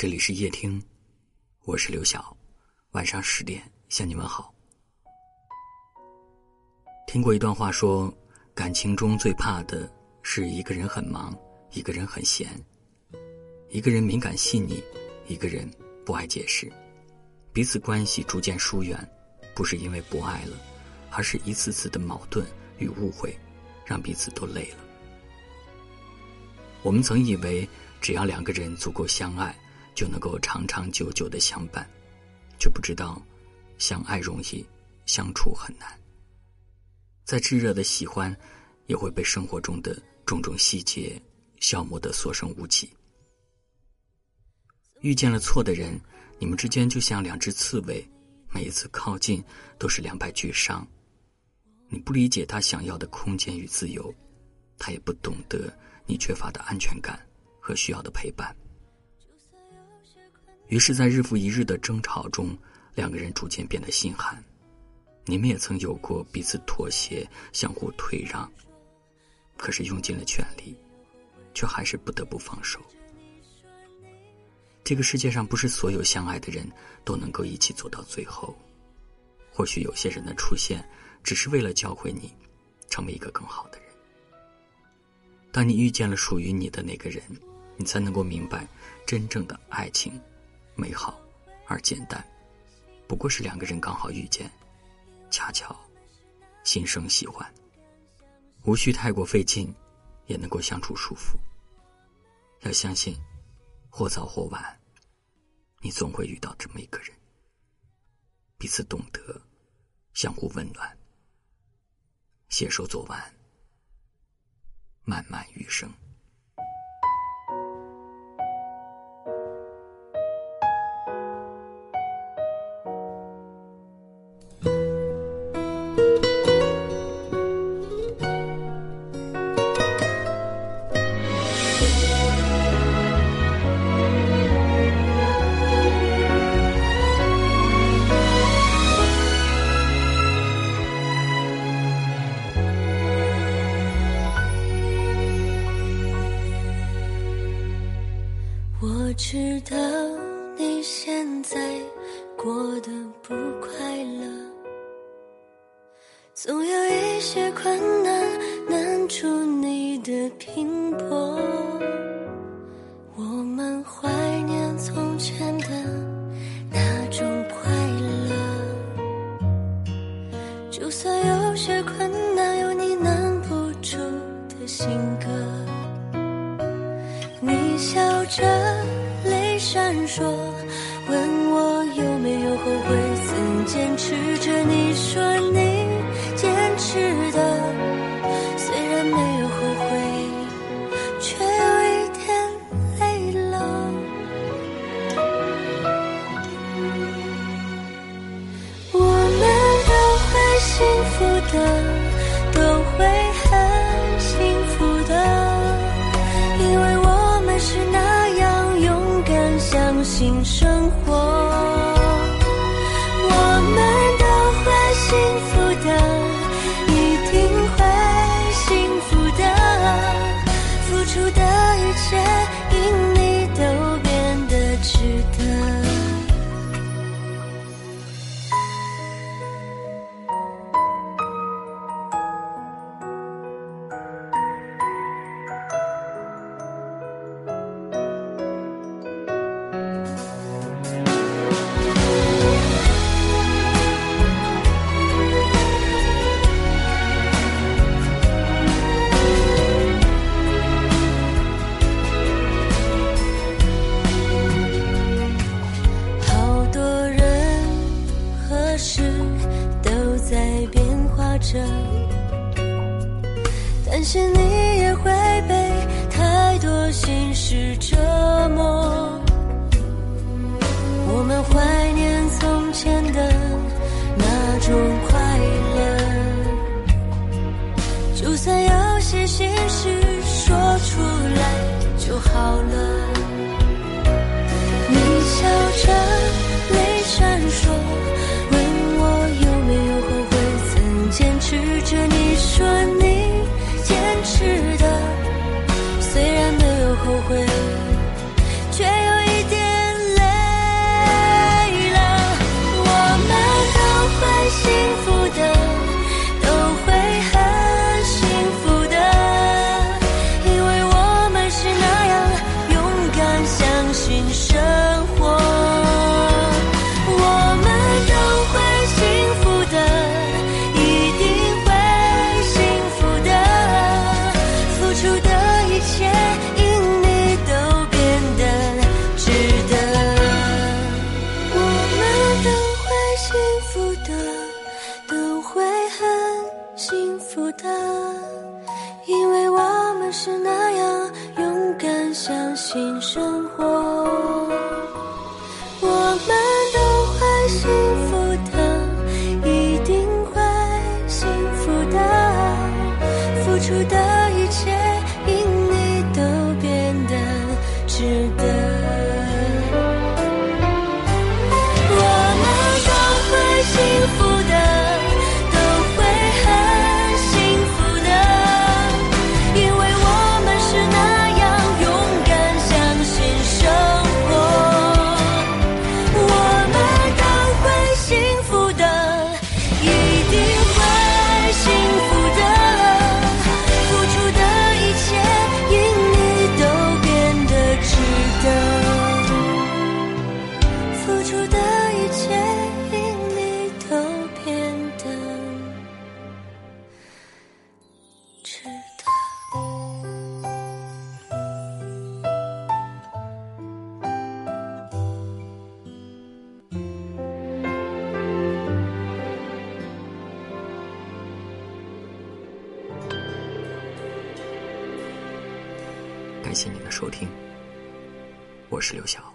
这里是夜听，我是刘晓，晚上十点向你们好。听过一段话，说感情中最怕的是一个人很忙，一个人很闲，一个人敏感细腻，一个人不爱解释，彼此关系逐渐疏远，不是因为不爱了，而是一次次的矛盾与误会，让彼此都累了。我们曾以为，只要两个人足够相爱。就能够长长久久的相伴，却不知道相爱容易，相处很难。再炙热的喜欢，也会被生活中的种种细节消磨得所剩无几。遇见了错的人，你们之间就像两只刺猬，每一次靠近都是两败俱伤。你不理解他想要的空间与自由，他也不懂得你缺乏的安全感和需要的陪伴。于是，在日复一日的争吵中，两个人逐渐变得心寒。你们也曾有过彼此妥协、相互退让，可是用尽了全力，却还是不得不放手。这个世界上，不是所有相爱的人都能够一起走到最后。或许有些人的出现，只是为了教会你，成为一个更好的人。当你遇见了属于你的那个人，你才能够明白真正的爱情。美好而简单，不过是两个人刚好遇见，恰巧心生喜欢，无需太过费劲，也能够相处舒服。要相信，或早或晚，你总会遇到这么一个人，彼此懂得，相互温暖，携手走完漫漫余生。我知道你现在过得不快乐，总有一些困难难住你的拼说，问我有没有后悔，曾坚持着。你说着，担心你也会被太多心事折磨。我们怀念从前的那种快乐，就算有些心事说出来就好了。你笑着，着你说你坚持的虽然没有后悔。的，因为我们是那样勇敢，相信生活。我们都会幸福的，一定会幸福的。付出的一切，因你都变得值得。值得。感谢您的收听，我是刘晓。